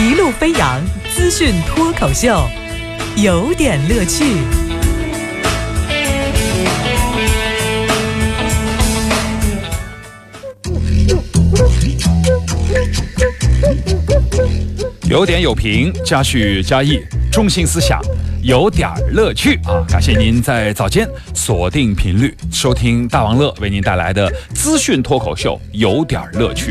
一路飞扬资讯脱口秀，有点乐趣。有点有评，加叙加意，中心思想，有点乐趣啊！感谢您在早间锁定频率收听大王乐为您带来的资讯脱口秀，有点乐趣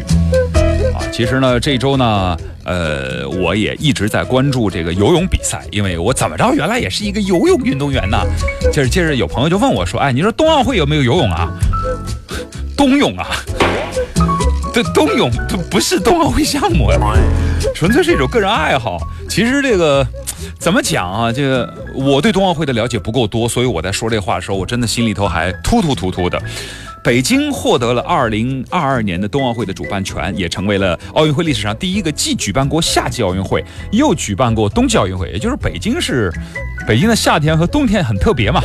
啊！其实呢，这周呢，呃，我也一直在关注这个游泳比赛，因为我怎么着，原来也是一个游泳运动员呢。就是接着有朋友就问我说：“哎，你说冬奥会有没有游泳啊？冬泳啊？” 这冬泳它不是冬奥会项目呀，纯粹是一种个人爱好。其实这个怎么讲啊？这个我对冬奥会的了解不够多，所以我在说这话的时候，我真的心里头还突突突突的。北京获得了2022年的冬奥会的主办权，也成为了奥运会历史上第一个既举办过夏季奥运会，又举办过冬季奥运会。也就是北京是北京的夏天和冬天很特别嘛。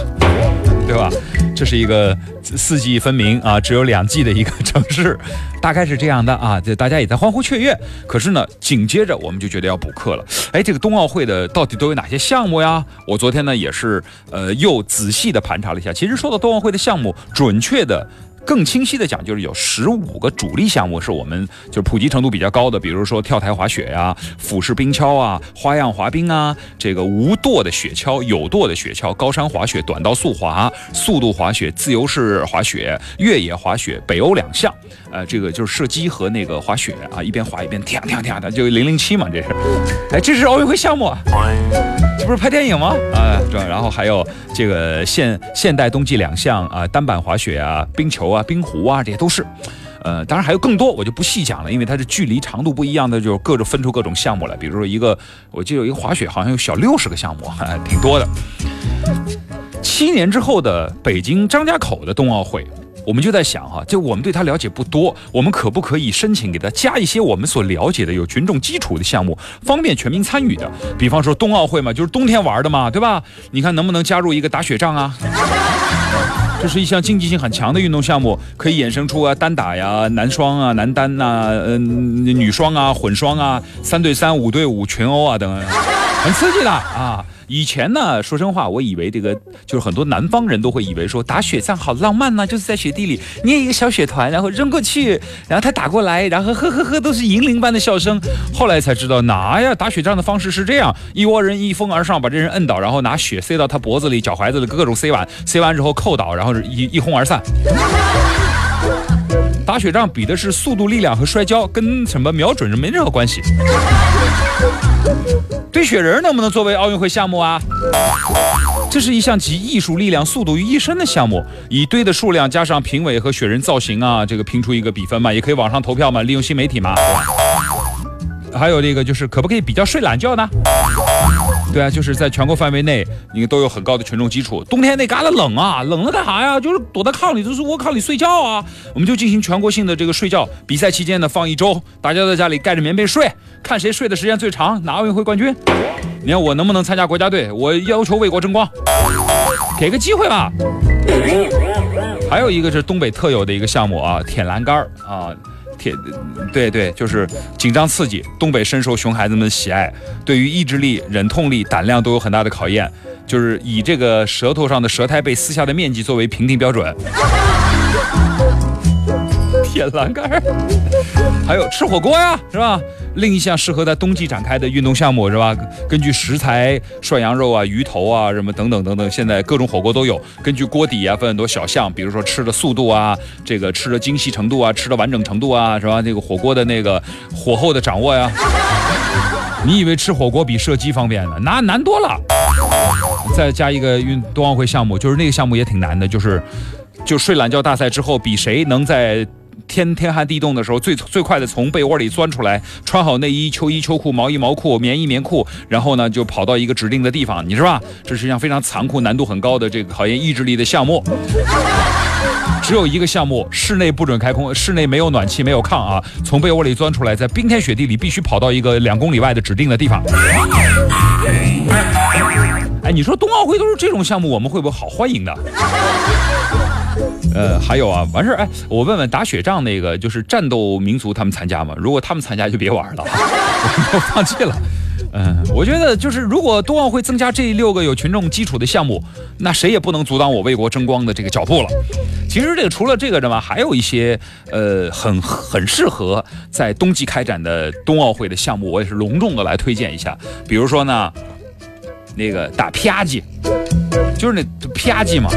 对吧？这是一个四季分明啊，只有两季的一个城市，大概是这样的啊。这大家也在欢呼雀跃。可是呢，紧接着我们就觉得要补课了。哎，这个冬奥会的到底都有哪些项目呀？我昨天呢也是呃又仔细的盘查了一下。其实说到冬奥会的项目，准确的。更清晰的讲，就是有十五个主力项目是我们就是普及程度比较高的，比如说跳台滑雪呀、俯式冰橇啊、花样滑冰啊、这个无舵的雪橇、有舵的雪橇、高山滑雪、短道速滑、速度滑雪、自由式滑雪、越野滑雪，北欧两项。呃，这个就是射击和那个滑雪啊，一边滑一边跳跳跳的，就零零七嘛，这是。哎，这是奥运会项目啊，这不是拍电影吗？啊，对。然后还有这个现现代冬季两项啊，单板滑雪啊、冰球啊、冰壶啊，这些都是。呃，当然还有更多，我就不细讲了，因为它是距离长度不一样的，就各种分出各种项目来。比如说一个，我记得有一个滑雪，好像有小六十个项目，挺多的。七年之后的北京张家口的冬奥会。我们就在想哈，就我们对他了解不多，我们可不可以申请给他加一些我们所了解的有群众基础的项目，方便全民参与的？比方说冬奥会嘛，就是冬天玩的嘛，对吧？你看能不能加入一个打雪仗啊？这是一项竞技性很强的运动项目，可以衍生出啊单打呀、男双啊、男单呐、嗯女双啊、混双啊、三对三、五对五、群殴啊等，很刺激的啊。以前呢，说真话，我以为这个就是很多南方人都会以为说打雪仗好浪漫呢，就是在雪地里捏一个小雪团，然后扔过去，然后他打过来，然后呵呵呵都是银铃般的笑声。后来才知道，哪呀？打雪仗的方式是这样：一窝人一蜂而上，把这人摁倒，然后拿雪塞到他脖子里、脚踝子里各种塞完，塞完之后扣倒，然后一一哄而散。打雪仗比的是速度、力量和摔跤，跟什么瞄准是没任何关系。堆雪人能不能作为奥运会项目啊？这是一项集艺术、力量、速度于一身的项目，以堆的数量加上评委和雪人造型啊，这个拼出一个比分嘛，也可以网上投票嘛，利用新媒体嘛。还有这个就是可不可以比较睡懒觉呢？对啊，就是在全国范围内，你都有很高的群众基础。冬天那旮旯冷啊，冷了干啥呀？就是躲在炕里，就是窝炕里睡觉啊。我们就进行全国性的这个睡觉比赛，期间呢放一周，大家在家里盖着棉被睡，看谁睡的时间最长，拿奥运会冠军。你看我能不能参加国家队？我要求为国争光，给个机会吧。还有一个是东北特有的一个项目啊，舔栏杆啊。铁，对对，就是紧张刺激，东北深受熊孩子们的喜爱，对于意志力、忍痛力、胆量都有很大的考验，就是以这个舌头上的舌苔被撕下的面积作为评定标准。铁栏杆还有吃火锅呀，是吧？另一项适合在冬季展开的运动项目，是吧？根据食材，涮羊肉啊、鱼头啊，什么等等等等，现在各种火锅都有。根据锅底啊，分很多小项，比如说吃的速度啊，这个吃的精细程度啊，吃的完整程度啊，是吧？这个火锅的那个火候的掌握呀。你以为吃火锅比射击方便呢？那难多了。再加一个运冬奥会项目，就是那个项目也挺难的，就是就睡懒觉大赛之后，比谁能在。天天寒地冻的时候，最最快的从被窝里钻出来，穿好内衣、秋衣、秋裤、毛衣、毛裤、棉衣、棉裤，然后呢就跑到一个指定的地方，你是吧？这是一项非常残酷、难度很高的这个考验意志力的项目。只有一个项目，室内不准开空，室内没有暖气、没有炕啊！从被窝里钻出来，在冰天雪地里必须跑到一个两公里外的指定的地方。你说冬奥会都是这种项目，我们会不会好欢迎的？呃，还有啊，完事儿，哎，我问问打雪仗那个，就是战斗民族他们参加吗？如果他们参加就别玩了，我放弃了。嗯，我觉得就是如果冬奥会增加这六个有群众基础的项目，那谁也不能阻挡我为国争光的这个脚步了。其实这个除了这个之外，还有一些呃很很适合在冬季开展的冬奥会的项目，我也是隆重的来推荐一下。比如说呢，那个打啪叽，就是那啪叽嘛，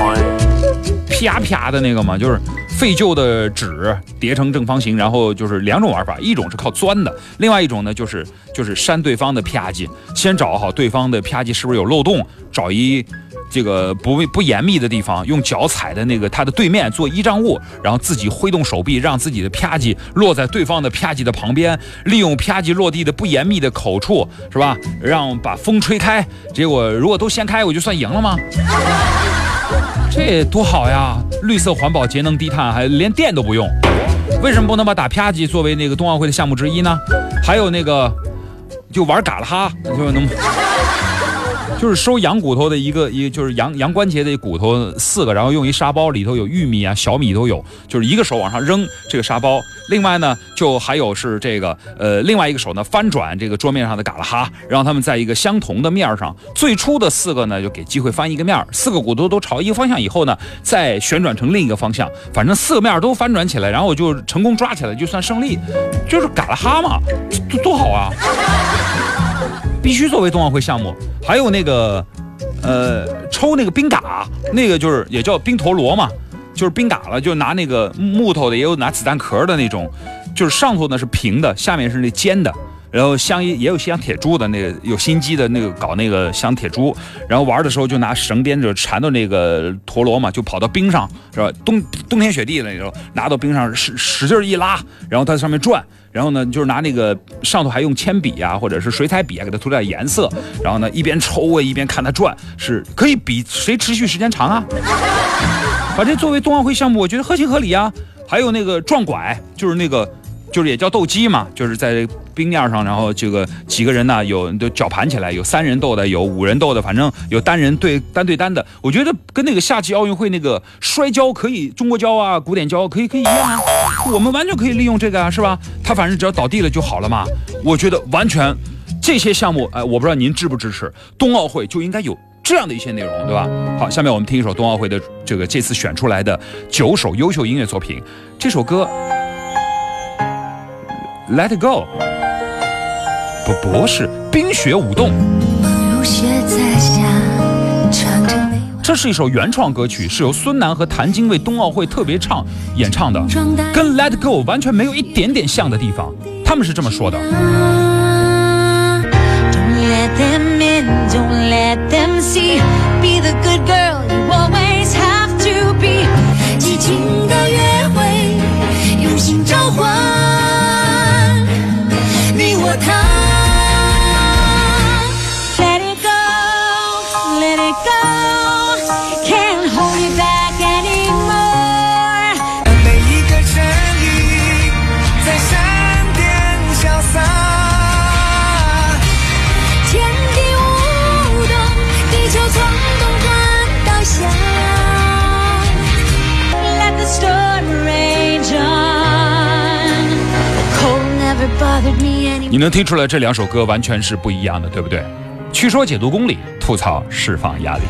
啪啪的那个嘛，就是废旧的纸叠成正方形，然后就是两种玩法，一种是靠钻的，另外一种呢就是就是扇对方的啪叽，先找好对方的啪叽是不是有漏洞，找一这个不不严密的地方，用脚踩的那个它的对面做依仗物，然后自己挥动手臂，让自己的啪叽落在对方的啪叽的旁边，利用啪叽落地的不严密的口处，是吧？让把风吹开，结果如果都掀开，我就算赢了吗？这多好呀！绿色环保、节能低碳，还连电都不用。为什么不能把打啪叽作为那个冬奥会的项目之一呢？还有那个，就玩嘎啦哈，就能。就是收羊骨头的一个一就是羊羊关节的骨头四个，然后用一沙包，里头有玉米啊、小米都有，就是一个手往上扔这个沙包。另外呢，就还有是这个呃，另外一个手呢翻转这个桌面上的嘎啦哈，让他们在一个相同的面上。最初的四个呢，就给机会翻一个面儿，四个骨头都朝一个方向以后呢，再旋转成另一个方向，反正四个面都翻转起来，然后就成功抓起来就算胜利，就是嘎啦哈嘛，多多好啊！必须作为冬奥会项目，还有那个，呃，抽那个冰嘎，那个就是也叫冰陀螺嘛，就是冰嘎了，就拿那个木头的，也有拿子弹壳的那种，就是上头呢是平的，下面是那尖的，然后镶一也有镶铁珠的那个有心机的那个搞那个镶铁珠，然后玩的时候就拿绳编着缠到那个陀螺嘛，就跑到冰上是吧？冬冬天雪地的那种，拿到冰上使使劲一拉，然后它上面转。然后呢，就是拿那个上头还用铅笔啊，或者是水彩笔啊，给它涂点颜色。然后呢，一边抽啊，一边看它转，是可以比谁持续时间长啊。把这作为冬奥会项目，我觉得合情合理啊。还有那个撞拐，就是那个。就是也叫斗鸡嘛，就是在冰面上，然后这个几个人呢，有都绞盘起来，有三人斗的，有五人斗的，反正有单人对单对单的。我觉得跟那个夏季奥运会那个摔跤可以，中国跤啊，古典跤可以可以一样啊，我们完全可以利用这个啊，是吧？他反正只要倒地了就好了嘛。我觉得完全这些项目，哎，我不知道您支不支持，冬奥会就应该有这样的一些内容，对吧？好，下面我们听一首冬奥会的这个这次选出来的九首优秀音乐作品，这首歌。Let go，不不是冰雪舞动，这是一首原创歌曲，是由孙楠和谭晶为冬奥会特别唱演唱的，跟 Let go 完全没有一点点像的地方。他们是这么说的。你能听出来这两首歌完全是不一样的，对不对？去说解读公理，吐槽释放压力。